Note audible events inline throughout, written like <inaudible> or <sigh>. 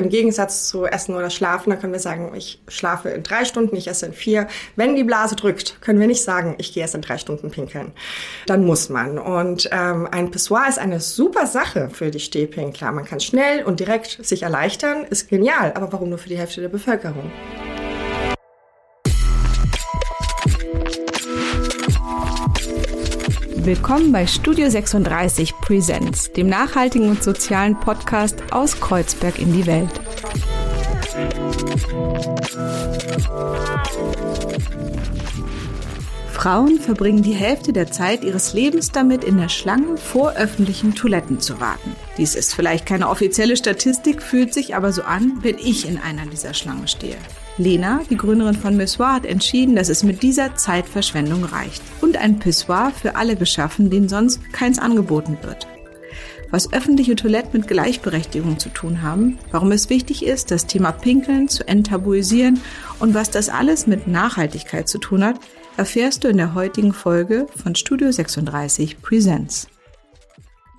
Im Gegensatz zu Essen oder Schlafen, da können wir sagen, ich schlafe in drei Stunden, ich esse in vier. Wenn die Blase drückt, können wir nicht sagen, ich gehe erst in drei Stunden pinkeln. Dann muss man. Und ähm, ein Pissoir ist eine super Sache für die Stehpinkler. Man kann schnell und direkt sich erleichtern, ist genial. Aber warum nur für die Hälfte der Bevölkerung? Willkommen bei Studio 36 Presents, dem nachhaltigen und sozialen Podcast aus Kreuzberg in die Welt. Frauen verbringen die Hälfte der Zeit ihres Lebens damit, in der Schlange vor öffentlichen Toiletten zu warten. Dies ist vielleicht keine offizielle Statistik, fühlt sich aber so an, wenn ich in einer dieser Schlangen stehe. Lena, die Gründerin von Missoir, hat entschieden, dass es mit dieser Zeitverschwendung reicht und ein Pissoir für alle geschaffen, denen sonst keins angeboten wird. Was öffentliche Toiletten mit Gleichberechtigung zu tun haben, warum es wichtig ist, das Thema Pinkeln zu enttabuisieren und was das alles mit Nachhaltigkeit zu tun hat, erfährst du in der heutigen Folge von Studio 36 Presents.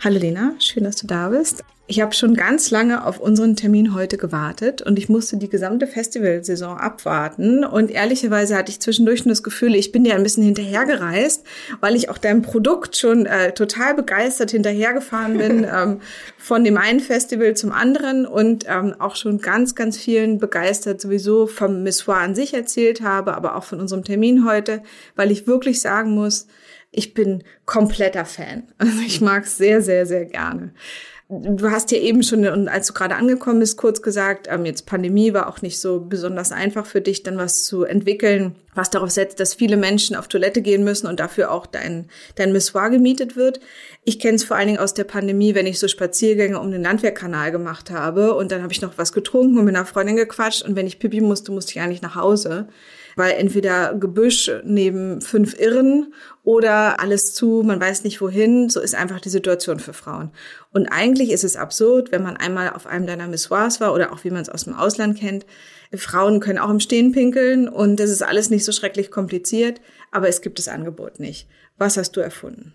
Hallo Lena, schön, dass du da bist. Ich habe schon ganz lange auf unseren Termin heute gewartet und ich musste die gesamte Festivalsaison abwarten. Und ehrlicherweise hatte ich zwischendurch schon das Gefühl, ich bin dir ein bisschen hinterhergereist, weil ich auch deinem Produkt schon äh, total begeistert hinterhergefahren bin, <laughs> ähm, von dem einen Festival zum anderen und ähm, auch schon ganz, ganz vielen begeistert sowieso vom Missoir an sich erzählt habe, aber auch von unserem Termin heute, weil ich wirklich sagen muss, ich bin kompletter Fan. <laughs> Also ich mag es sehr, sehr, sehr gerne du hast ja eben schon, und als du gerade angekommen bist, kurz gesagt, ähm, jetzt Pandemie war auch nicht so besonders einfach für dich, dann was zu entwickeln, was darauf setzt, dass viele Menschen auf Toilette gehen müssen und dafür auch dein, dein Missoir gemietet wird. Ich kenne es vor allen Dingen aus der Pandemie, wenn ich so Spaziergänge um den Landwehrkanal gemacht habe und dann habe ich noch was getrunken und mit einer Freundin gequatscht und wenn ich pipi musste, musste ich eigentlich nach Hause weil entweder Gebüsch neben fünf Irren oder alles zu, man weiß nicht wohin, so ist einfach die Situation für Frauen. Und eigentlich ist es absurd, wenn man einmal auf einem deiner Missoirs war oder auch wie man es aus dem Ausland kennt, Frauen können auch im Stehen pinkeln und das ist alles nicht so schrecklich kompliziert, aber es gibt das Angebot nicht. Was hast du erfunden?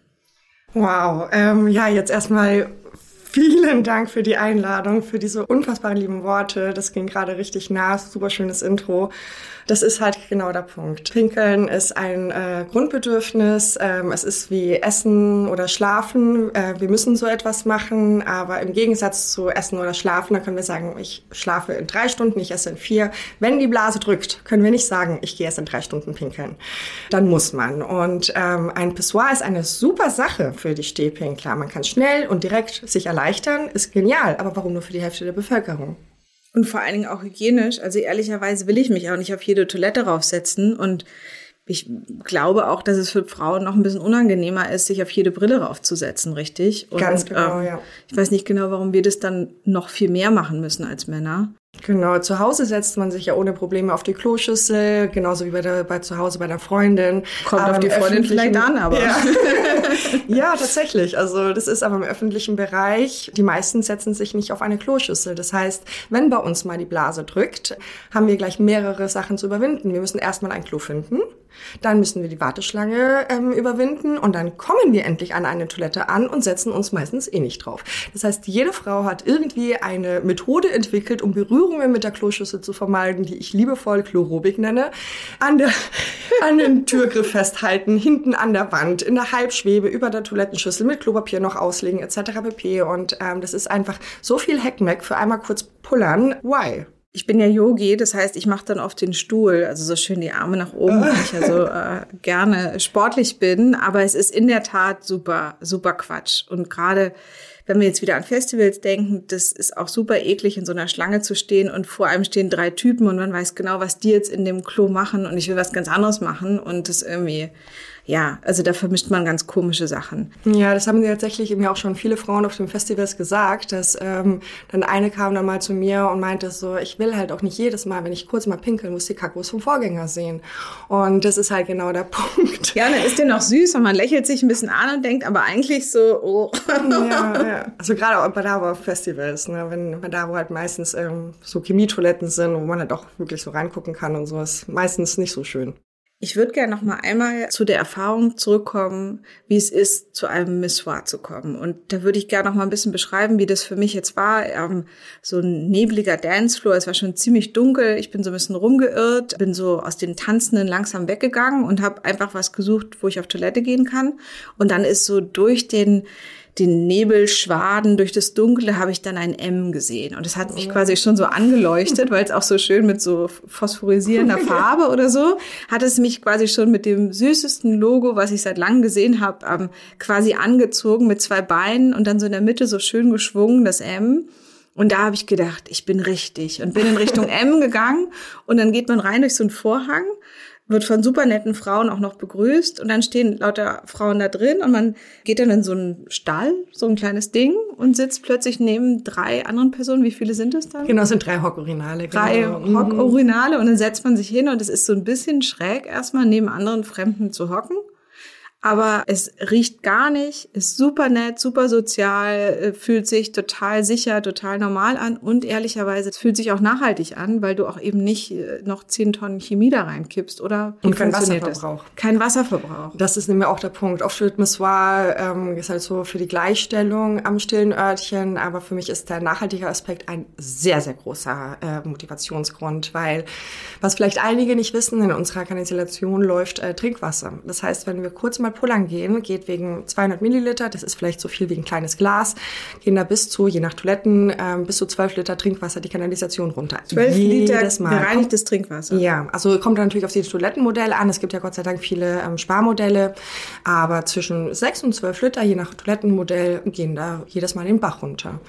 Wow, ähm, ja, jetzt erstmal Vielen Dank für die Einladung, für diese unfassbar lieben Worte. Das ging gerade richtig nah, super schönes Intro. Das ist halt genau der Punkt. Pinkeln ist ein äh, Grundbedürfnis. Ähm, es ist wie Essen oder Schlafen. Äh, wir müssen so etwas machen, aber im Gegensatz zu Essen oder Schlafen, da können wir sagen, ich schlafe in drei Stunden, ich esse in vier. Wenn die Blase drückt, können wir nicht sagen, ich gehe erst in drei Stunden pinkeln. Dann muss man. Und ähm, ein Pissoir ist eine super Sache für die Stehpinkler. Man kann schnell und direkt sich erleichtern, ist genial. Aber warum nur für die Hälfte der Bevölkerung? Und vor allen Dingen auch hygienisch. Also ehrlicherweise will ich mich auch nicht auf jede Toilette raufsetzen. Und ich glaube auch, dass es für Frauen noch ein bisschen unangenehmer ist, sich auf jede Brille raufzusetzen, richtig? Und, Ganz genau, ähm, ja. Ich weiß nicht genau, warum wir das dann noch viel mehr machen müssen als Männer. Genau, zu Hause setzt man sich ja ohne Probleme auf die Kloschüssel, genauso wie bei, der, bei zu Hause bei der Freundin. Kommt aber auf die Freundin vielleicht an, aber. Ja. <laughs> ja, tatsächlich. Also das ist aber im öffentlichen Bereich, die meisten setzen sich nicht auf eine Kloschüssel. Das heißt, wenn bei uns mal die Blase drückt, haben wir gleich mehrere Sachen zu überwinden. Wir müssen erstmal ein Klo finden. Dann müssen wir die Warteschlange ähm, überwinden und dann kommen wir endlich an eine Toilette an und setzen uns meistens eh nicht drauf. Das heißt, jede Frau hat irgendwie eine Methode entwickelt, um Berührungen mit der Kloschüssel zu vermeiden, die ich liebevoll Chlorobik nenne. An, der, <laughs> an den Türgriff festhalten, hinten an der Wand, in der Halbschwebe, über der Toilettenschüssel mit Klopapier noch auslegen etc. pp. Und ähm, das ist einfach so viel Heckmeck für einmal kurz pullern. Why? Ich bin ja Yogi, das heißt, ich mache dann oft den Stuhl, also so schön die Arme nach oben, weil ich ja so <laughs> äh, gerne sportlich bin. Aber es ist in der Tat super, super Quatsch. Und gerade wenn wir jetzt wieder an Festivals denken, das ist auch super eklig, in so einer Schlange zu stehen und vor einem stehen drei Typen und man weiß genau, was die jetzt in dem Klo machen und ich will was ganz anderes machen und das irgendwie ja, also da vermischt man ganz komische Sachen. Ja, das haben tatsächlich eben auch schon viele Frauen auf den Festivals gesagt, dass ähm, dann eine kam dann mal zu mir und meinte so, ich will halt auch nicht jedes Mal, wenn ich kurz mal pinkeln muss, die Kackos vom Vorgänger sehen. Und das ist halt genau der <laughs> Punkt. Ja, dann ist der noch süß und man lächelt sich ein bisschen an und denkt aber eigentlich so, oh. ja, ja. Also gerade auch bei da wo Festivals, ne, wenn bei da wo halt meistens ähm, so Chemietoiletten sind, wo man halt auch wirklich so reingucken kann und so, ist meistens nicht so schön. Ich würde gerne noch mal einmal zu der Erfahrung zurückkommen, wie es ist, zu einem Missoir zu kommen. Und da würde ich gerne noch mal ein bisschen beschreiben, wie das für mich jetzt war. Ähm, so ein nebliger Dancefloor, es war schon ziemlich dunkel. Ich bin so ein bisschen rumgeirrt, bin so aus den Tanzenden langsam weggegangen und habe einfach was gesucht, wo ich auf Toilette gehen kann. Und dann ist so durch den den Nebelschwaden durch das Dunkle habe ich dann ein M gesehen. Und es hat mich quasi schon so angeleuchtet, weil es auch so schön mit so phosphorisierender Farbe oder so, hat es mich quasi schon mit dem süßesten Logo, was ich seit langem gesehen habe, ähm, quasi angezogen mit zwei Beinen und dann so in der Mitte so schön geschwungen, das M. Und da habe ich gedacht, ich bin richtig und bin in Richtung <laughs> M gegangen und dann geht man rein durch so einen Vorhang wird von super netten Frauen auch noch begrüßt und dann stehen lauter Frauen da drin und man geht dann in so einen Stall, so ein kleines Ding und sitzt plötzlich neben drei anderen Personen. Wie viele sind es dann? Genau, es sind drei Hockurinale. Drei genau. Hockurinale und dann setzt man sich hin und es ist so ein bisschen schräg erstmal neben anderen Fremden zu hocken aber es riecht gar nicht, ist super nett, super sozial, äh, fühlt sich total sicher, total normal an und ehrlicherweise es fühlt sich auch nachhaltig an, weil du auch eben nicht äh, noch zehn Tonnen Chemie da reinkippst oder und kein Wasserverbrauch. Das? Kein Wasserverbrauch. Das ist nämlich auch der Punkt. Oft wird Missoir ähm, ist halt so für die Gleichstellung am stillen Örtchen, aber für mich ist der nachhaltige Aspekt ein sehr sehr großer äh, Motivationsgrund, weil was vielleicht einige nicht wissen, in unserer Kanalisation läuft äh, Trinkwasser. Das heißt, wenn wir kurz mal pullern gehen, geht wegen 200 Milliliter, das ist vielleicht so viel wie ein kleines Glas, gehen da bis zu, je nach Toiletten, äh, bis zu 12 Liter Trinkwasser die Kanalisation runter. 12 Liter gereinigtes Trinkwasser? Ja, also kommt dann natürlich auf das Toilettenmodell an. Es gibt ja Gott sei Dank viele ähm, Sparmodelle, aber zwischen 6 und 12 Liter, je nach Toilettenmodell, gehen da jedes Mal den Bach runter.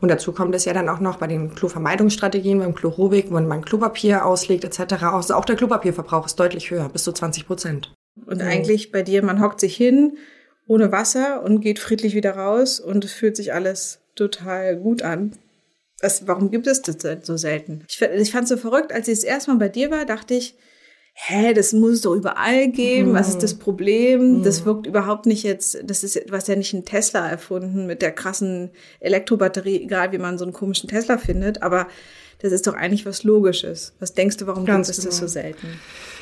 Und dazu kommt es ja dann auch noch bei den Klovermeidungsstrategien, beim Chlorobik, wenn man Klopapier auslegt etc. Also auch der Klopapierverbrauch ist deutlich höher, bis zu 20 Prozent. Und mhm. eigentlich bei dir, man hockt sich hin ohne Wasser und geht friedlich wieder raus und es fühlt sich alles total gut an. Was, warum gibt es das so selten? Ich, ich fand es so verrückt, als ich das erste Mal bei dir war, dachte ich, hä, das muss es doch überall geben. Mhm. Was ist das Problem? Mhm. Das wirkt überhaupt nicht jetzt, das ist was ja nicht ein Tesla erfunden mit der krassen Elektrobatterie, egal wie man so einen komischen Tesla findet, aber das ist doch eigentlich was Logisches. Was denkst du, warum gibt es genau. das so selten?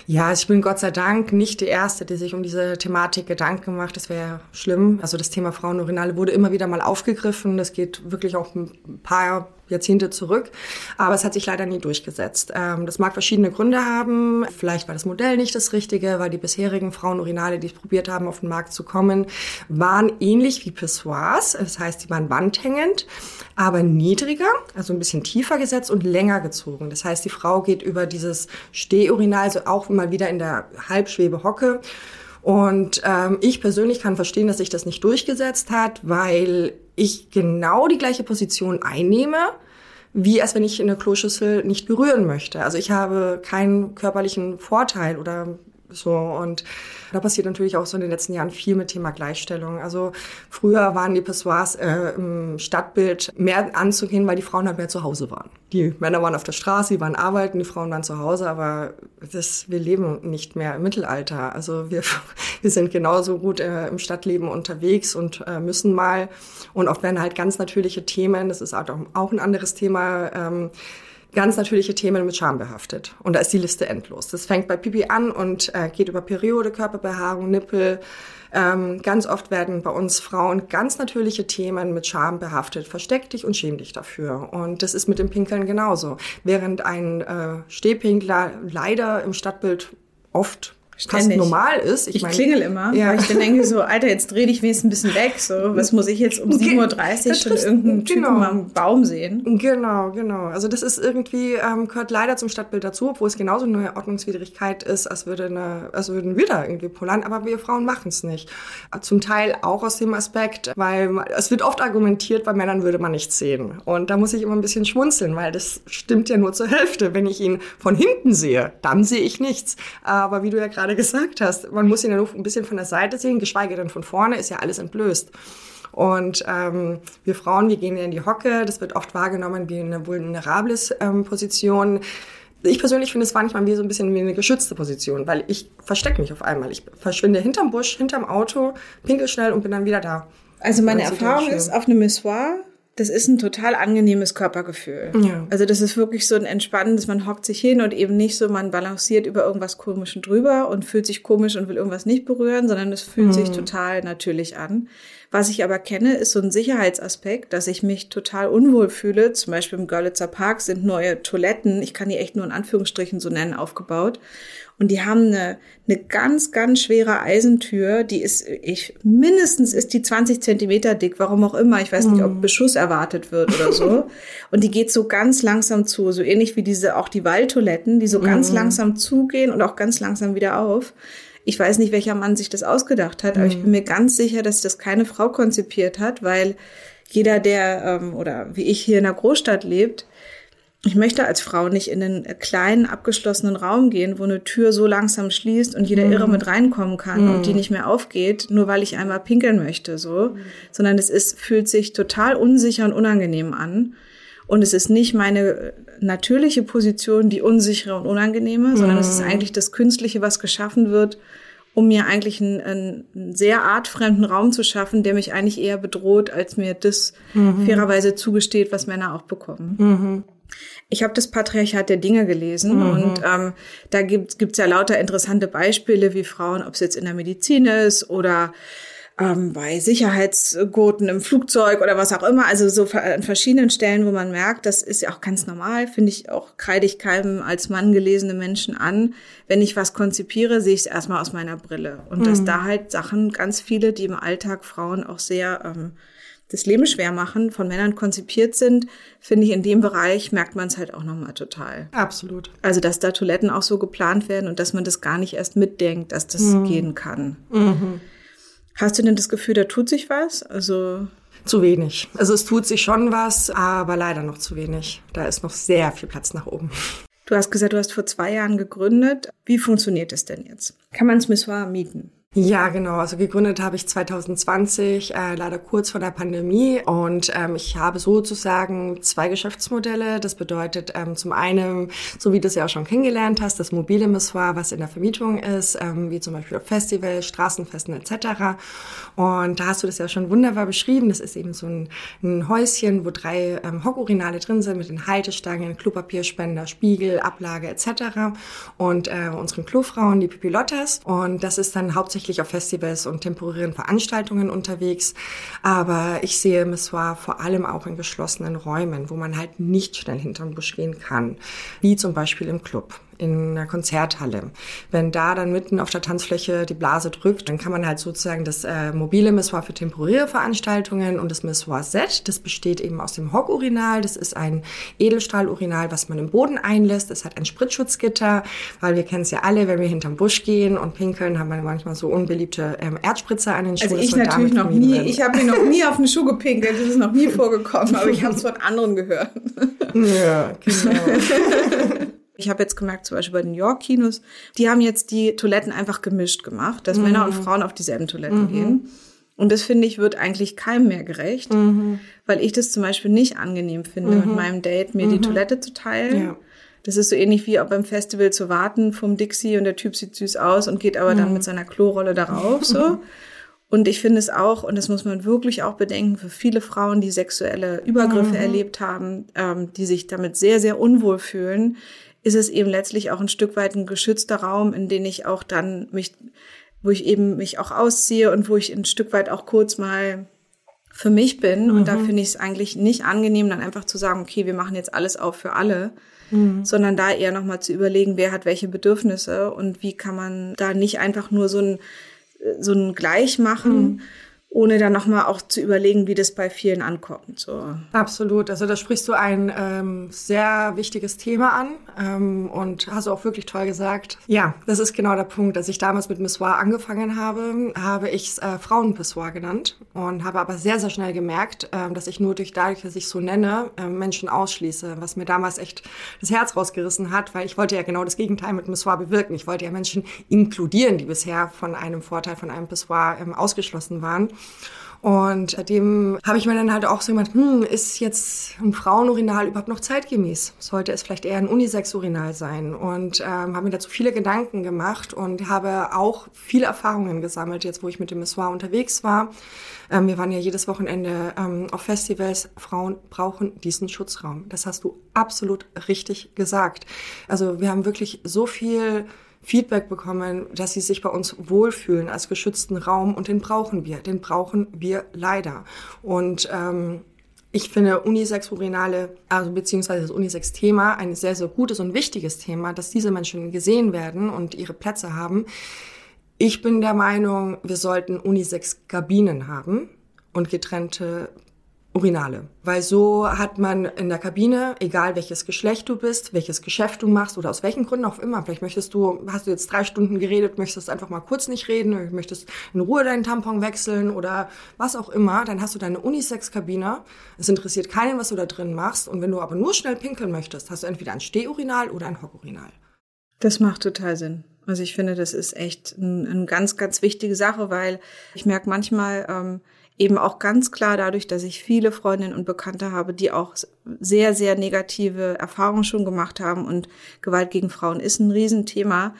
Ja, ich bin Gott sei Dank nicht die Erste, die sich um diese Thematik Gedanken macht. Das wäre schlimm. Also das Thema Frauenurinale wurde immer wieder mal aufgegriffen. Das geht wirklich auch ein paar Jahrzehnte zurück. Aber es hat sich leider nie durchgesetzt. Ähm, das mag verschiedene Gründe haben. Vielleicht war das Modell nicht das Richtige, weil die bisherigen Frauenurinale, die probiert haben, auf den Markt zu kommen, waren ähnlich wie Pissoirs. Das heißt, die waren wandhängend, aber niedriger, also ein bisschen tiefer gesetzt und länger gezogen. Das heißt, die Frau geht über dieses Stehurinal, also auch mal wieder in der Halbschwebe hocke. Und ähm, ich persönlich kann verstehen, dass sich das nicht durchgesetzt hat, weil ich genau die gleiche Position einnehme, wie als wenn ich eine Kloschüssel nicht berühren möchte. Also ich habe keinen körperlichen Vorteil oder so und da passiert natürlich auch so in den letzten Jahren viel mit Thema Gleichstellung. Also früher waren die Pessoirs äh, im Stadtbild mehr anzugehen, weil die Frauen halt mehr zu Hause waren. Die Männer waren auf der Straße, die waren arbeiten, die Frauen waren zu Hause, aber das, wir leben nicht mehr im Mittelalter. Also wir, <laughs> wir sind genauso gut äh, im Stadtleben unterwegs und äh, müssen mal. Und oft werden halt ganz natürliche Themen, das ist auch, auch ein anderes Thema, ähm, ganz natürliche Themen mit Scham behaftet. Und da ist die Liste endlos. Das fängt bei Pipi an und äh, geht über Periode, Körperbehaarung, Nippel. Ähm, ganz oft werden bei uns Frauen ganz natürliche Themen mit Scham behaftet. Versteck dich und schäm dich dafür. Und das ist mit dem Pinkeln genauso. Während ein äh, Stehpinkler leider im Stadtbild oft. Fast normal ist. Ich, ich mein, klingel immer, ja. weil ich dann denke so, Alter, jetzt dreh dich wenigstens ein bisschen weg. So, <laughs> was muss ich jetzt um 7.30 Uhr schon irgendeinen Typen genau. am Baum sehen? Genau, genau. Also das ist irgendwie, ähm, gehört leider zum Stadtbild dazu, obwohl es genauso eine Ordnungswidrigkeit ist, als, würde eine, als würden wir da irgendwie pullern, aber wir Frauen machen es nicht. Zum Teil auch aus dem Aspekt, weil es wird oft argumentiert, bei Männern würde man nichts sehen. Und da muss ich immer ein bisschen schmunzeln, weil das stimmt ja nur zur Hälfte. Wenn ich ihn von hinten sehe, dann sehe ich nichts. Aber wie du ja gerade gerade gesagt hast. Man muss ihn ja nur ein bisschen von der Seite sehen, geschweige denn von vorne, ist ja alles entblößt. Und ähm, wir Frauen, wir gehen ja in die Hocke, das wird oft wahrgenommen wie eine vulnerables ähm, Position. Ich persönlich finde es manchmal wie so ein bisschen wie eine geschützte Position, weil ich verstecke mich auf einmal. Ich verschwinde hinterm Busch, hinterm Auto, pinkel schnell und bin dann wieder da. Also meine Erfahrung ist, auf einem Missoir das ist ein total angenehmes Körpergefühl. Ja. Also das ist wirklich so ein entspannendes, man hockt sich hin und eben nicht so, man balanciert über irgendwas Komisches drüber und fühlt sich komisch und will irgendwas nicht berühren, sondern es fühlt mhm. sich total natürlich an. Was ich aber kenne, ist so ein Sicherheitsaspekt, dass ich mich total unwohl fühle. Zum Beispiel im Görlitzer Park sind neue Toiletten, ich kann die echt nur in Anführungsstrichen so nennen, aufgebaut. Und die haben eine, eine ganz, ganz schwere Eisentür, die ist, ich, mindestens ist die 20 Zentimeter dick, warum auch immer. Ich weiß nicht, ob mhm. Beschuss erwartet wird oder so. <laughs> und die geht so ganz langsam zu, so ähnlich wie diese, auch die Waldtoiletten, die so ganz mhm. langsam zugehen und auch ganz langsam wieder auf. Ich weiß nicht, welcher Mann sich das ausgedacht hat, aber ich mhm. bin mir ganz sicher, dass das keine Frau konzipiert hat, weil jeder, der ähm, oder wie ich hier in der Großstadt lebt, ich möchte als Frau nicht in einen kleinen, abgeschlossenen Raum gehen, wo eine Tür so langsam schließt und jeder mm. Irre mit reinkommen kann mm. und die mhm. nicht mehr aufgeht, nur weil ich einmal pinkeln möchte, so. Mm. Sondern es ist, fühlt sich total unsicher und unangenehm an. Und es ist nicht meine natürliche Position, die unsichere und unangenehme, sondern es ist mhm. eigentlich das Künstliche, was geschaffen wird, um mir eigentlich einen, einen, sehr artfremden Raum zu schaffen, der mich eigentlich eher bedroht, als mir das mhm. fairerweise zugesteht, was Männer auch bekommen. Ich habe das Patriarchat der Dinge gelesen mhm. und ähm, da gibt es ja lauter interessante Beispiele, wie Frauen, ob es jetzt in der Medizin ist oder ähm, bei Sicherheitsgurten im Flugzeug oder was auch immer. Also so an verschiedenen Stellen, wo man merkt, das ist ja auch ganz normal, finde ich auch kreide ich keinem als Mann gelesene Menschen an. Wenn ich was konzipiere, sehe ich es erstmal aus meiner Brille. Und mhm. dass da halt Sachen, ganz viele, die im Alltag Frauen auch sehr ähm, das Leben schwer machen, von Männern konzipiert sind, finde ich, in dem Bereich merkt man es halt auch nochmal total. Absolut. Also, dass da Toiletten auch so geplant werden und dass man das gar nicht erst mitdenkt, dass das mhm. gehen kann. Mhm. Hast du denn das Gefühl, da tut sich was? Also zu wenig. Also es tut sich schon was, aber leider noch zu wenig. Da ist noch sehr viel Platz nach oben. Du hast gesagt, du hast vor zwei Jahren gegründet. Wie funktioniert es denn jetzt? Kann man Smisswar mieten? Ja, genau. Also gegründet habe ich 2020, äh, leider kurz vor der Pandemie. Und ähm, ich habe sozusagen zwei Geschäftsmodelle. Das bedeutet ähm, zum einen, so wie du es ja auch schon kennengelernt hast, das mobile Missoir, was in der Vermietung ist, ähm, wie zum Beispiel auf Festivals, Straßenfesten etc. Und da hast du das ja schon wunderbar beschrieben. Das ist eben so ein, ein Häuschen, wo drei ähm, Hockurinale drin sind mit den Haltestangen, Klopapierspender, Spiegel, Ablage etc. Und äh, unseren Klofrauen, die Pipilottas. Und das ist dann hauptsächlich hauptsächlich auf Festivals und temporären Veranstaltungen unterwegs. Aber ich sehe Missoir vor allem auch in geschlossenen Räumen, wo man halt nicht schnell hinterm Busch gehen kann, wie zum Beispiel im Club in einer Konzerthalle. Wenn da dann mitten auf der Tanzfläche die Blase drückt, dann kann man halt sozusagen das äh, mobile Missoir für temporäre Veranstaltungen und das Missoir Set, das besteht eben aus dem Hockurinal. Das ist ein Edelstahlurinal, was man im Boden einlässt. Es hat ein Spritzschutzgitter, weil wir kennen es ja alle, wenn wir hinterm Busch gehen und pinkeln, haben wir manchmal so unbeliebte ähm, Erdspritzer an den Schuhen. Also ich natürlich noch nie, werden. ich habe mir noch nie auf den Schuh gepinkelt, das ist noch nie <laughs> vorgekommen, aber ich habe es von anderen gehört. Ja, genau. <laughs> Ich habe jetzt gemerkt, zum Beispiel bei den York-Kinos, die haben jetzt die Toiletten einfach gemischt gemacht, dass mhm. Männer und Frauen auf dieselben Toiletten mhm. gehen. Und das finde ich, wird eigentlich keinem mehr gerecht, mhm. weil ich das zum Beispiel nicht angenehm finde, mit mhm. meinem Date mir die mhm. Toilette zu teilen. Ja. Das ist so ähnlich wie auch beim Festival zu warten vom Dixie und der Typ sieht süß aus und geht aber dann mhm. mit seiner Klorolle darauf, so. <laughs> Und ich finde es auch, und das muss man wirklich auch bedenken, für viele Frauen, die sexuelle Übergriffe erlebt haben, ähm, die sich damit sehr, sehr unwohl fühlen, ist es eben letztlich auch ein Stück weit ein geschützter Raum, in den ich auch dann mich, wo ich eben mich auch ausziehe und wo ich ein Stück weit auch kurz mal für mich bin. Mhm. Und da mhm. finde ich es eigentlich nicht angenehm, dann einfach zu sagen, okay, wir machen jetzt alles auf für alle. Mhm. sondern da eher nochmal zu überlegen, wer hat welche Bedürfnisse und wie kann man da nicht einfach nur so ein, so ein Gleich machen, mhm ohne dann nochmal auch zu überlegen, wie das bei vielen ankommt. So. Absolut. Also da sprichst du ein ähm, sehr wichtiges Thema an ähm, und hast auch wirklich toll gesagt. Ja, das ist genau der Punkt. Als ich damals mit Missoir angefangen habe, habe ich es äh, Frauenpissoir genannt und habe aber sehr, sehr schnell gemerkt, äh, dass ich nur durch dadurch, dass ich so nenne, äh, Menschen ausschließe, was mir damals echt das Herz rausgerissen hat, weil ich wollte ja genau das Gegenteil mit Missoir bewirken. Ich wollte ja Menschen inkludieren, die bisher von einem Vorteil von einem Pissoir ähm, ausgeschlossen waren. Und seitdem habe ich mir dann halt auch so gemacht, hm, ist jetzt ein Frauenurinal überhaupt noch zeitgemäß? Sollte es vielleicht eher ein Unisex-Urinal sein? Und ähm, habe mir dazu viele Gedanken gemacht und habe auch viele Erfahrungen gesammelt, jetzt wo ich mit dem Missoir unterwegs war. Ähm, wir waren ja jedes Wochenende ähm, auf Festivals. Frauen brauchen diesen Schutzraum. Das hast du absolut richtig gesagt. Also wir haben wirklich so viel Feedback bekommen, dass sie sich bei uns wohlfühlen als geschützten Raum und den brauchen wir, den brauchen wir leider. Und ähm, ich finde Unisex-Urinale, also beziehungsweise das Unisex-Thema, ein sehr, sehr gutes und wichtiges Thema, dass diese Menschen gesehen werden und ihre Plätze haben. Ich bin der Meinung, wir sollten Unisex-Kabinen haben und getrennte Urinale. Weil so hat man in der Kabine, egal welches Geschlecht du bist, welches Geschäft du machst oder aus welchen Gründen auch immer, vielleicht möchtest du, hast du jetzt drei Stunden geredet, möchtest einfach mal kurz nicht reden, möchtest in Ruhe deinen Tampon wechseln oder was auch immer, dann hast du deine Unisex-Kabine. Es interessiert keinen, was du da drin machst. Und wenn du aber nur schnell pinkeln möchtest, hast du entweder ein Stehurinal oder ein Hockurinal. Das macht total Sinn. Also ich finde, das ist echt eine ein ganz, ganz wichtige Sache, weil ich merke manchmal, ähm, eben auch ganz klar dadurch, dass ich viele Freundinnen und Bekannte habe, die auch sehr, sehr negative Erfahrungen schon gemacht haben und Gewalt gegen Frauen ist ein Riesenthema.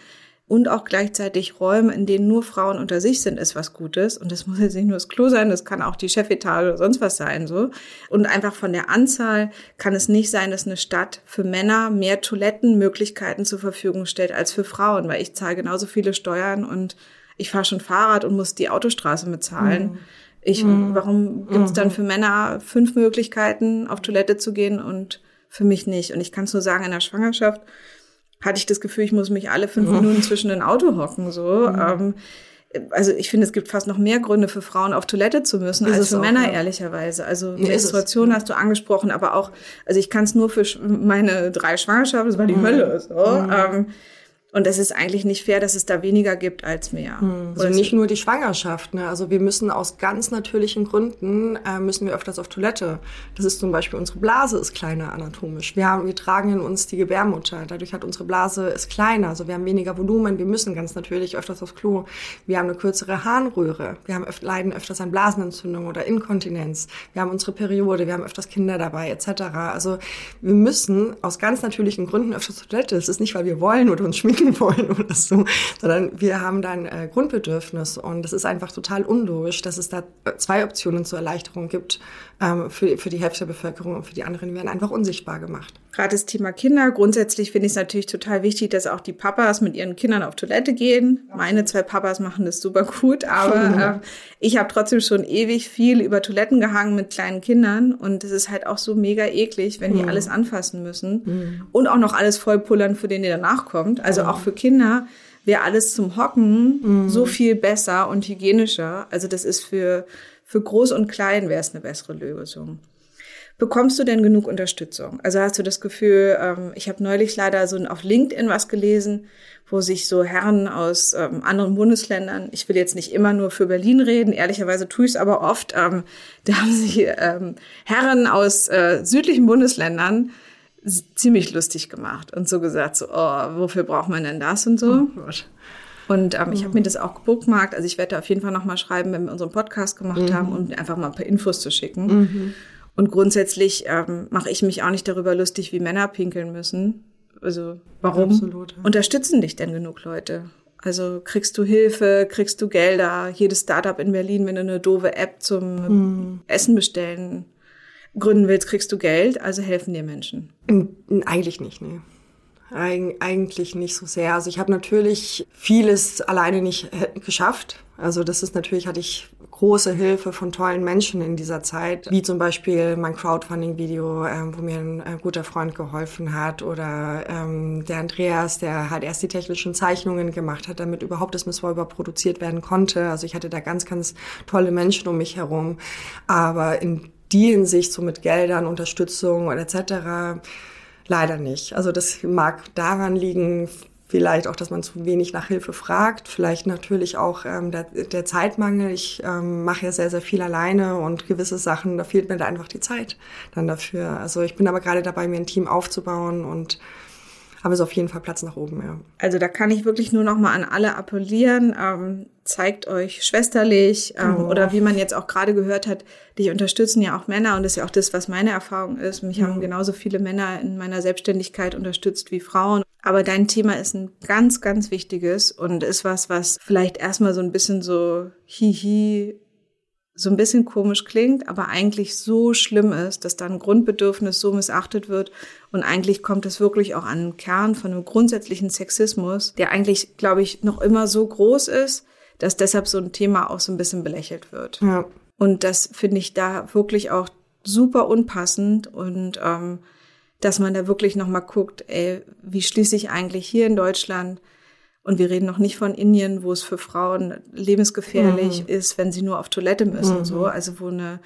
Und auch gleichzeitig Räume, in denen nur Frauen unter sich sind, ist was Gutes. Und das muss jetzt nicht nur das Klo sein, das kann auch die Chefetage oder sonst was sein, so. Und einfach von der Anzahl kann es nicht sein, dass eine Stadt für Männer mehr Toilettenmöglichkeiten zur Verfügung stellt als für Frauen, weil ich zahle genauso viele Steuern und ich fahre schon Fahrrad und muss die Autostraße bezahlen. Mhm. Ich, mhm. Warum gibt es dann mhm. für Männer fünf Möglichkeiten, auf Toilette zu gehen und für mich nicht? Und ich kann es nur sagen, in der Schwangerschaft hatte ich das Gefühl, ich muss mich alle fünf mhm. Minuten zwischen den Auto hocken. So. Mhm. Ähm, also ich finde, es gibt fast noch mehr Gründe für Frauen auf Toilette zu müssen ist als für auch, Männer, ja. ehrlicherweise. Also nee, Menstruation hast du angesprochen, aber auch, also ich kann es nur für meine drei Schwangerschaften, das war die mhm. Hölle. So. Mhm. Ähm, und es ist eigentlich nicht fair, dass es da weniger gibt als mehr. Hm. Also nicht nur die Schwangerschaft. Ne? Also wir müssen aus ganz natürlichen Gründen, äh, müssen wir öfters auf Toilette. Das ist zum Beispiel, unsere Blase ist kleiner anatomisch. Wir, haben, wir tragen in uns die Gebärmutter. Dadurch hat unsere Blase ist kleiner. Also wir haben weniger Volumen. Wir müssen ganz natürlich öfters aufs Klo. Wir haben eine kürzere Harnröhre. Wir haben öf leiden öfters an Blasenentzündung oder Inkontinenz. Wir haben unsere Periode. Wir haben öfters Kinder dabei etc. Also wir müssen aus ganz natürlichen Gründen öfters auf Toilette. Es ist nicht, weil wir wollen oder uns schminken kriegen <laughs> wollen oder so, sondern wir haben da ein äh, Grundbedürfnis und es ist einfach total unlogisch, dass es da zwei Optionen zur Erleichterung gibt ähm, für, für die Hälfte der Bevölkerung und für die anderen werden einfach unsichtbar gemacht. Gerade das Thema Kinder. Grundsätzlich finde ich es natürlich total wichtig, dass auch die Papas mit ihren Kindern auf Toilette gehen. Meine zwei Papas machen das super gut, aber <laughs> äh, ich habe trotzdem schon ewig viel über Toiletten gehangen mit kleinen Kindern und es ist halt auch so mega eklig, wenn die mhm. alles anfassen müssen mhm. und auch noch alles vollpullern, für den der danach kommt. Also auch für Kinder wäre alles zum Hocken mhm. so viel besser und hygienischer. Also das ist für für Groß und Klein wäre es eine bessere Lösung. Bekommst du denn genug Unterstützung? Also hast du das Gefühl, ähm, ich habe neulich leider so auf LinkedIn was gelesen, wo sich so Herren aus ähm, anderen Bundesländern, ich will jetzt nicht immer nur für Berlin reden, ehrlicherweise tue ich es aber oft, ähm, <laughs> da haben sich ähm, Herren aus äh, südlichen Bundesländern ziemlich lustig gemacht und so gesagt, so, oh, wofür braucht man denn das und so. Oh. Und ähm, ich habe mir das auch gebookmarkt. Also ich werde da auf jeden Fall nochmal schreiben, wenn wir unseren Podcast gemacht mhm. haben, um einfach mal ein paar Infos zu schicken. Mhm. Und grundsätzlich ähm, mache ich mich auch nicht darüber lustig, wie Männer pinkeln müssen. Also warum Absolut, ja. unterstützen dich denn genug Leute? Also kriegst du Hilfe, kriegst du Gelder? Jedes Startup in Berlin, wenn du eine doofe App zum mhm. Essen bestellen gründen willst, kriegst du Geld. Also helfen dir Menschen? Eigentlich nicht, nee. Eig eigentlich nicht so sehr. Also ich habe natürlich vieles alleine nicht äh, geschafft. Also das ist natürlich, hatte ich große Hilfe von tollen Menschen in dieser Zeit, wie zum Beispiel mein Crowdfunding-Video, ähm, wo mir ein äh, guter Freund geholfen hat oder ähm, der Andreas, der halt erst die technischen Zeichnungen gemacht hat, damit überhaupt das Miss produziert werden konnte. Also ich hatte da ganz, ganz tolle Menschen um mich herum. Aber in die Hinsicht, so mit Geldern, Unterstützung und etc., Leider nicht. Also das mag daran liegen, vielleicht auch, dass man zu wenig nach Hilfe fragt, vielleicht natürlich auch ähm, der, der Zeitmangel. Ich ähm, mache ja sehr, sehr viel alleine und gewisse Sachen, da fehlt mir da einfach die Zeit dann dafür. Also ich bin aber gerade dabei, mir ein Team aufzubauen und Aber es ist auf jeden Fall Platz nach oben, ja. Also da kann ich wirklich nur noch mal an alle appellieren. Ähm, zeigt euch schwesterlich ähm, oh. oder wie man jetzt auch gerade gehört hat, dich unterstützen ja auch Männer und das ist ja auch das, was meine Erfahrung ist. Mich mhm. haben genauso viele Männer in meiner Selbstständigkeit unterstützt wie Frauen. Aber dein Thema ist ein ganz, ganz wichtiges und ist was, was vielleicht erstmal so ein bisschen so hihi so ein bisschen komisch klingt, aber eigentlich so schlimm ist, dass dann Grundbedürfnis so missachtet wird. Und eigentlich kommt es wirklich auch an den Kern von einem grundsätzlichen Sexismus, der eigentlich, glaube ich, noch immer so groß ist, dass deshalb so ein Thema auch so ein bisschen belächelt wird. Ja. Und das finde ich da wirklich auch super unpassend und ähm, dass man da wirklich nochmal guckt, ey, wie schließe ich eigentlich hier in Deutschland und wir reden noch nicht von Indien, wo es für Frauen lebensgefährlich mhm. ist, wenn sie nur auf Toilette müssen, mhm. so. Also wo eine,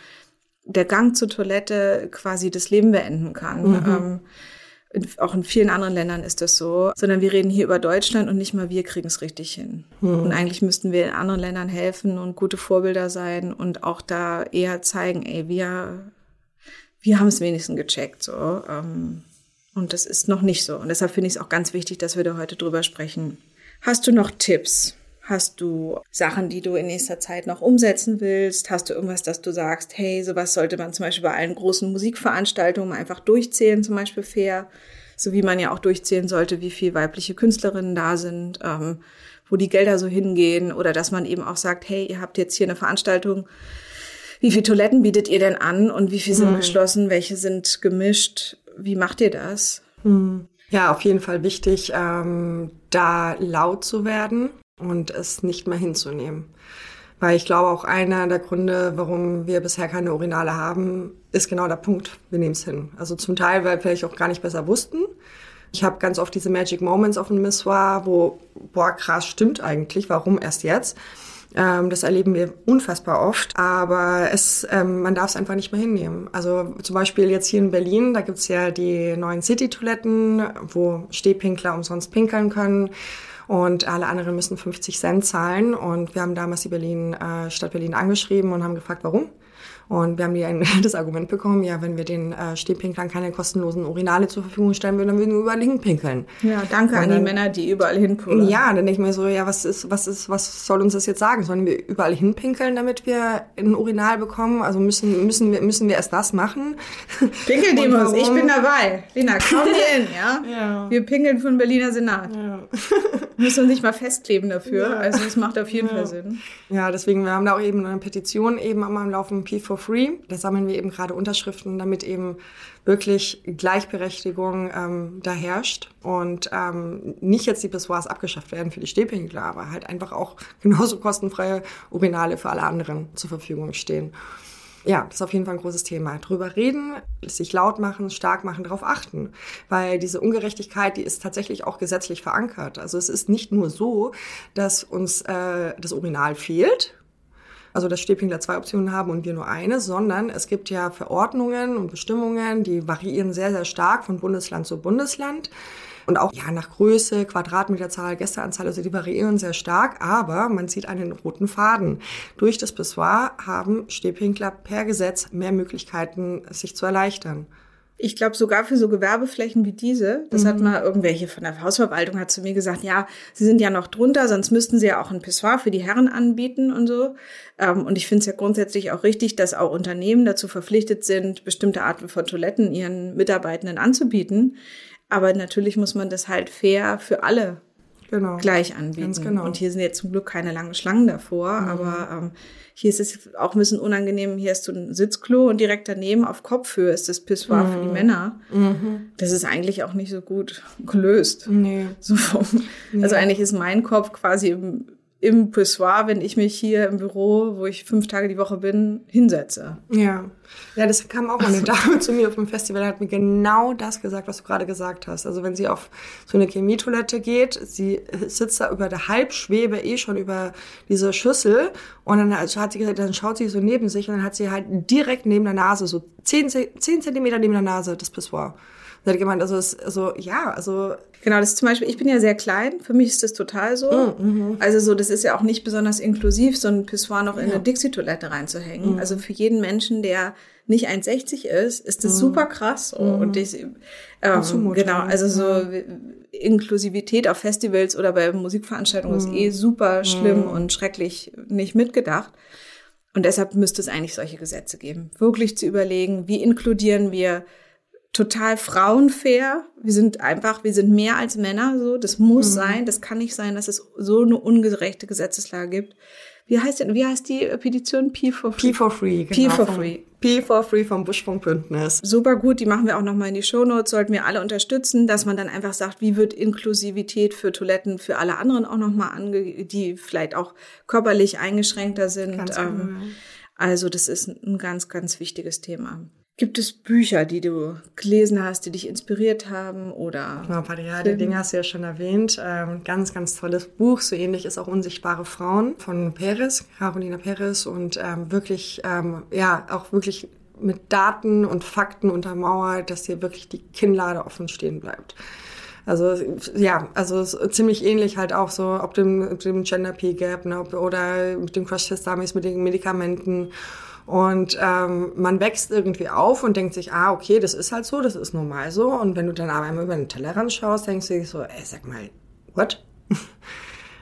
der Gang zur Toilette quasi das Leben beenden kann. Mhm. Ähm, in, auch in vielen anderen Ländern ist das so, sondern wir reden hier über Deutschland und nicht mal wir kriegen es richtig hin. Mhm. Und eigentlich müssten wir in anderen Ländern helfen und gute Vorbilder sein und auch da eher zeigen, ey, wir, wir haben es wenigstens gecheckt, so. Ähm, und das ist noch nicht so. Und deshalb finde ich es auch ganz wichtig, dass wir da heute drüber sprechen. Hast du noch Tipps? Hast du Sachen, die du in nächster Zeit noch umsetzen willst? Hast du irgendwas, dass du sagst, hey, sowas sollte man zum Beispiel bei allen großen Musikveranstaltungen einfach durchzählen, zum Beispiel fair, so wie man ja auch durchzählen sollte, wie viele weibliche Künstlerinnen da sind, ähm, wo die Gelder so hingehen oder dass man eben auch sagt, hey, ihr habt jetzt hier eine Veranstaltung, wie viele Toiletten bietet ihr denn an und wie viele sind hm. geschlossen, welche sind gemischt? Wie macht ihr das? Hm. Ja, auf jeden Fall wichtig, ähm, da laut zu werden und es nicht mehr hinzunehmen. Weil ich glaube, auch einer der Gründe, warum wir bisher keine Urinale haben, ist genau der Punkt. Wir nehmen es hin. Also zum Teil, weil wir vielleicht auch gar nicht besser wussten. Ich habe ganz oft diese Magic Moments auf dem Missoir, wo, boah, krass, stimmt eigentlich, warum erst jetzt? Ähm, das erleben wir unfassbar oft, aber es, ähm, man darf es einfach nicht mehr hinnehmen. Also zum Beispiel jetzt hier in Berlin, da gibt's ja die neuen City-Toiletten, wo Stehpinkler umsonst pinkeln können und alle anderen müssen 50 Cent zahlen. Und wir haben damals die Berlin, äh, Stadt Berlin angeschrieben und haben gefragt, warum. Und wir haben die ein, <laughs> das Argument bekommen, ja, wenn wir den äh, Stehpinklern keine kostenlosen Urinale zur Verfügung stellen würden, dann würden wir überall hinpinkeln. Ja, danke und an dann, die Männer, die überall hinpullen. Ja, dann denke ich mir so, ja, was ist, was ist, was soll uns das jetzt sagen? Sollen wir überall hinpinkeln, damit wir ein Urinal bekommen? Also müssen, müssen wir, müssen wir erst das machen? <laughs> Pinkeldemos, ich bin dabei. Lena, komm <laughs> hier hin, ja? ja? Wir pinkeln für den Berliner Senat. Ja. müssen uns nicht mal festkleben dafür. Ja. Also es macht auf jeden. Fall Sinn. Ja, deswegen, wir haben da auch eben eine Petition eben am Laufen, P4 free. Da sammeln wir eben gerade Unterschriften, damit eben wirklich Gleichberechtigung ähm, da herrscht und ähm, nicht jetzt die Pissoirs abgeschafft werden für die Stehpinkler, aber halt einfach auch <laughs> genauso kostenfreie Urinale für alle anderen zur Verfügung stehen. Ja, das ist auf jeden Fall ein großes Thema. Drüber reden, sich laut machen, stark machen, darauf achten. Weil diese Ungerechtigkeit, die ist tatsächlich auch gesetzlich verankert. Also es ist nicht nur so, dass uns äh, das Urinal fehlt, also dass Stäbchengler zwei Optionen haben und wir nur eine, sondern es gibt ja Verordnungen und Bestimmungen, die variieren sehr, sehr stark von Bundesland zu Bundesland. Und auch ja nach Größe, Quadratmeterzahl, Gästeanzahl, also die variieren sehr stark, aber man sieht einen roten Faden. Durch das Pissoir haben Stäbhinkler per Gesetz mehr Möglichkeiten, sich zu erleichtern. Ich glaube sogar für so Gewerbeflächen wie diese, das mhm. hat mal irgendwelche von der Hausverwaltung hat zu mir gesagt, ja, sie sind ja noch drunter, sonst müssten sie ja auch ein Pissoir für die Herren anbieten und so. Ähm, und ich finde es ja grundsätzlich auch richtig, dass auch Unternehmen dazu verpflichtet sind, bestimmte Arten von Toiletten ihren Mitarbeitenden anzubieten. Aber natürlich muss man das halt fair für alle genau. gleich anbieten. Genau. Und hier sind jetzt zum Glück keine langen Schlangen davor, mhm. aber ähm, hier ist es auch ein bisschen unangenehm. Hier hast du ein Sitzklo und direkt daneben auf Kopfhöhe ist das Pissoir mhm. für die mhm. Männer. Mhm. Das ist eigentlich auch nicht so gut gelöst. Nee. <laughs> So vom, nee. Also eigentlich ist mein Kopf quasi im im Pissoir, wenn ich mich hier im Büro, wo ich fünf Tage die Woche bin, hinsetze. Ja. Ja, das kam auch mal eine Dame <laughs> zu mir auf dem Festival, hat mir genau das gesagt, was du gerade gesagt hast. Also wenn sie auf so eine Chemietoilette geht, sie sitzt da über der Halbschwebe eh schon über diese Schüssel und dann hat sie gesagt, dann schaut sie so neben sich und dann hat sie halt direkt neben der Nase, so zehn, zehn Zentimeter neben der Nase, das Pissoir. Da hat gemeint, also, es, also ja, also Genau, das ist zum Beispiel, ich bin ja sehr klein, für mich ist das total so. Mm, also so, das ist ja auch nicht besonders inklusiv, so ein Pissoir noch in ja. eine Dixie-Toilette reinzuhängen. Mm. Also für jeden Menschen, der nicht 1,60 ist, ist das mm. super krass. Und ich, ähm, genau, also so Inklusivität auf Festivals oder bei Musikveranstaltungen ist eh super schlimm und schrecklich nicht mitgedacht. Und deshalb müsste es eigentlich solche Gesetze geben. Wirklich zu überlegen, wie inkludieren wir total frauenfair. Wir sind einfach, wir sind mehr als Männer, so. Das muss mhm. sein. Das kann nicht sein, dass es so eine ungerechte Gesetzeslage gibt. Wie heißt denn, wie heißt die Petition? P for Free. P for Free, genau. P for Free. P for Free vom Buschfunkbündnis. Super gut, die machen wir auch nochmal in die Shownotes, sollten wir alle unterstützen, dass man dann einfach sagt, wie wird Inklusivität für Toiletten für alle anderen auch nochmal ange, die vielleicht auch körperlich eingeschränkter sind. Ganz ähm, genau. Also das ist ein ganz, ganz wichtiges Thema. Gibt es Bücher, die du gelesen hast, die dich inspiriert haben oder? Ja, die Dinge hast du ja schon erwähnt. Ähm, ganz, ganz tolles Buch. So ähnlich ist auch Unsichtbare Frauen von Perez, Carolina Perez und ähm, wirklich, ähm, ja, auch wirklich mit Daten und Fakten untermauert, dass hier wirklich die Kinnlade offen stehen bleibt. Also ja, also ziemlich ähnlich halt auch so, ob dem, dem Gender Pay Gap ne, oder mit dem Crash Test Dummies, mit den Medikamenten und ähm, man wächst irgendwie auf und denkt sich, ah, okay, das ist halt so, das ist normal so. Und wenn du dann aber einmal über den Tellerrand schaust, denkst du dich so, ey, sag mal, what? <laughs>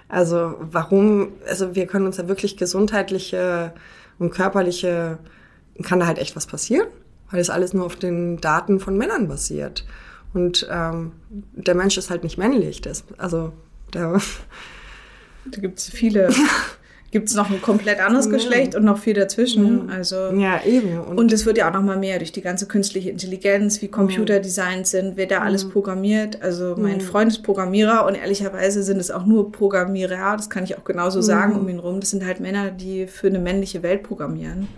also warum, also wir können uns ja wirklich gesundheitliche und körperliche, kann da halt echt was passieren, weil das alles nur auf den Daten von Männern basiert. Und ähm, der Mensch ist halt nicht männlich. Das, also der da gibt es viele <laughs> gibt es noch ein komplett anderes ja. Geschlecht und noch viel dazwischen. Ja. Also ja eben. Und es wird ja auch noch mal mehr durch die ganze künstliche Intelligenz, wie Computer designt sind, wer da alles programmiert. Also mein Freund ist Programmierer und ehrlicherweise sind es auch nur Programmierer. Das kann ich auch genauso sagen um ihn rum. Das sind halt Männer, die für eine männliche Welt programmieren.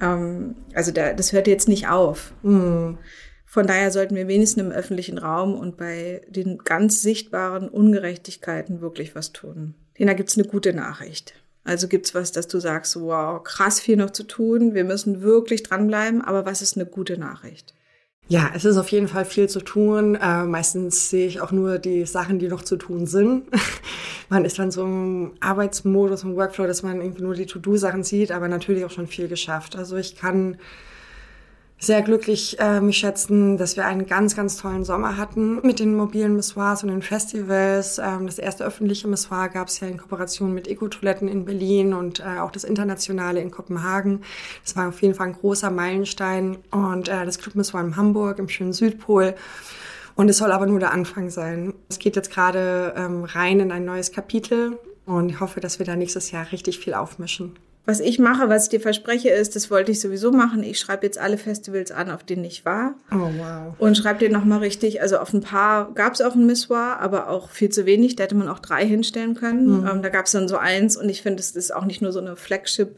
Ähm, also da, das hört jetzt nicht auf. Von daher sollten wir wenigstens im öffentlichen Raum und bei den ganz sichtbaren Ungerechtigkeiten wirklich was tun. Denn da gibt's eine gute Nachricht. Also gibt's was, dass du sagst, wow, krass viel noch zu tun, wir müssen wirklich dranbleiben, aber was ist eine gute Nachricht? Ja, es ist auf jeden Fall viel zu tun. Äh, meistens sehe ich auch nur die Sachen, die noch zu tun sind. <laughs> man ist dann so im Arbeitsmodus, im Workflow, dass man irgendwie nur die To-Do-Sachen sieht, aber natürlich auch schon viel geschafft. Also ich kann sehr glücklich äh, mich schätzen, dass wir einen ganz, ganz tollen Sommer hatten mit den mobilen Missoirs und den Festivals. Ähm, das erste öffentliche Missoir gab es ja in Kooperation mit Eco-Toiletten in Berlin und äh, auch das internationale in Kopenhagen. Das war auf jeden Fall ein großer Meilenstein. Und äh, das Club Missoir in Hamburg im schönen Südpol. Und es soll aber nur der Anfang sein. Es geht jetzt gerade ähm, rein in ein neues Kapitel und ich hoffe, dass wir da nächstes Jahr richtig viel aufmischen. Was ich mache, was ich dir verspreche, ist, das wollte ich sowieso machen. Ich schreibe jetzt alle Festivals an, auf denen ich war. Oh, wow. Und schreibe dir nochmal richtig. Also auf ein paar gab es auch ein Missoir, aber auch viel zu wenig. Da hätte man auch drei hinstellen können. Mhm. Ähm, da gab es dann so eins. Und ich finde, es ist auch nicht nur so eine Flagship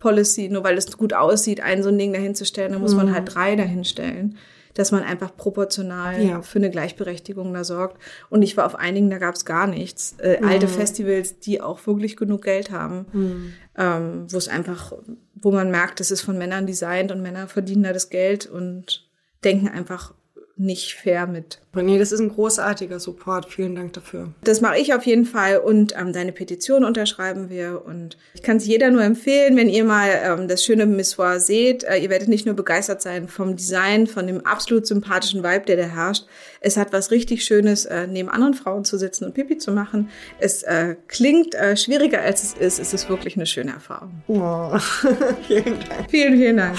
Policy, nur weil es gut aussieht, ein so ein Ding dahinzustellen, da muss mhm. man halt drei dahinstellen dass man einfach proportional ja. für eine Gleichberechtigung da sorgt. Und ich war auf einigen, da gab es gar nichts. Äh, mhm. Alte Festivals, die auch wirklich genug Geld haben, mhm. ähm, wo es einfach, wo man merkt, das ist von Männern designt und Männer verdienen da das Geld und denken einfach nicht fair mit. Nee, das ist ein großartiger Support. Vielen Dank dafür. Das mache ich auf jeden Fall und ähm, deine Petition unterschreiben wir und ich kann es jeder nur empfehlen, wenn ihr mal ähm, das schöne Missoir seht. Äh, ihr werdet nicht nur begeistert sein vom Design, von dem absolut sympathischen Vibe, der da herrscht. Es hat was richtig Schönes, äh, neben anderen Frauen zu sitzen und Pipi zu machen. Es äh, klingt äh, schwieriger als es ist. Es ist wirklich eine schöne Erfahrung. Oh, <laughs> vielen Dank. Vielen, vielen Dank.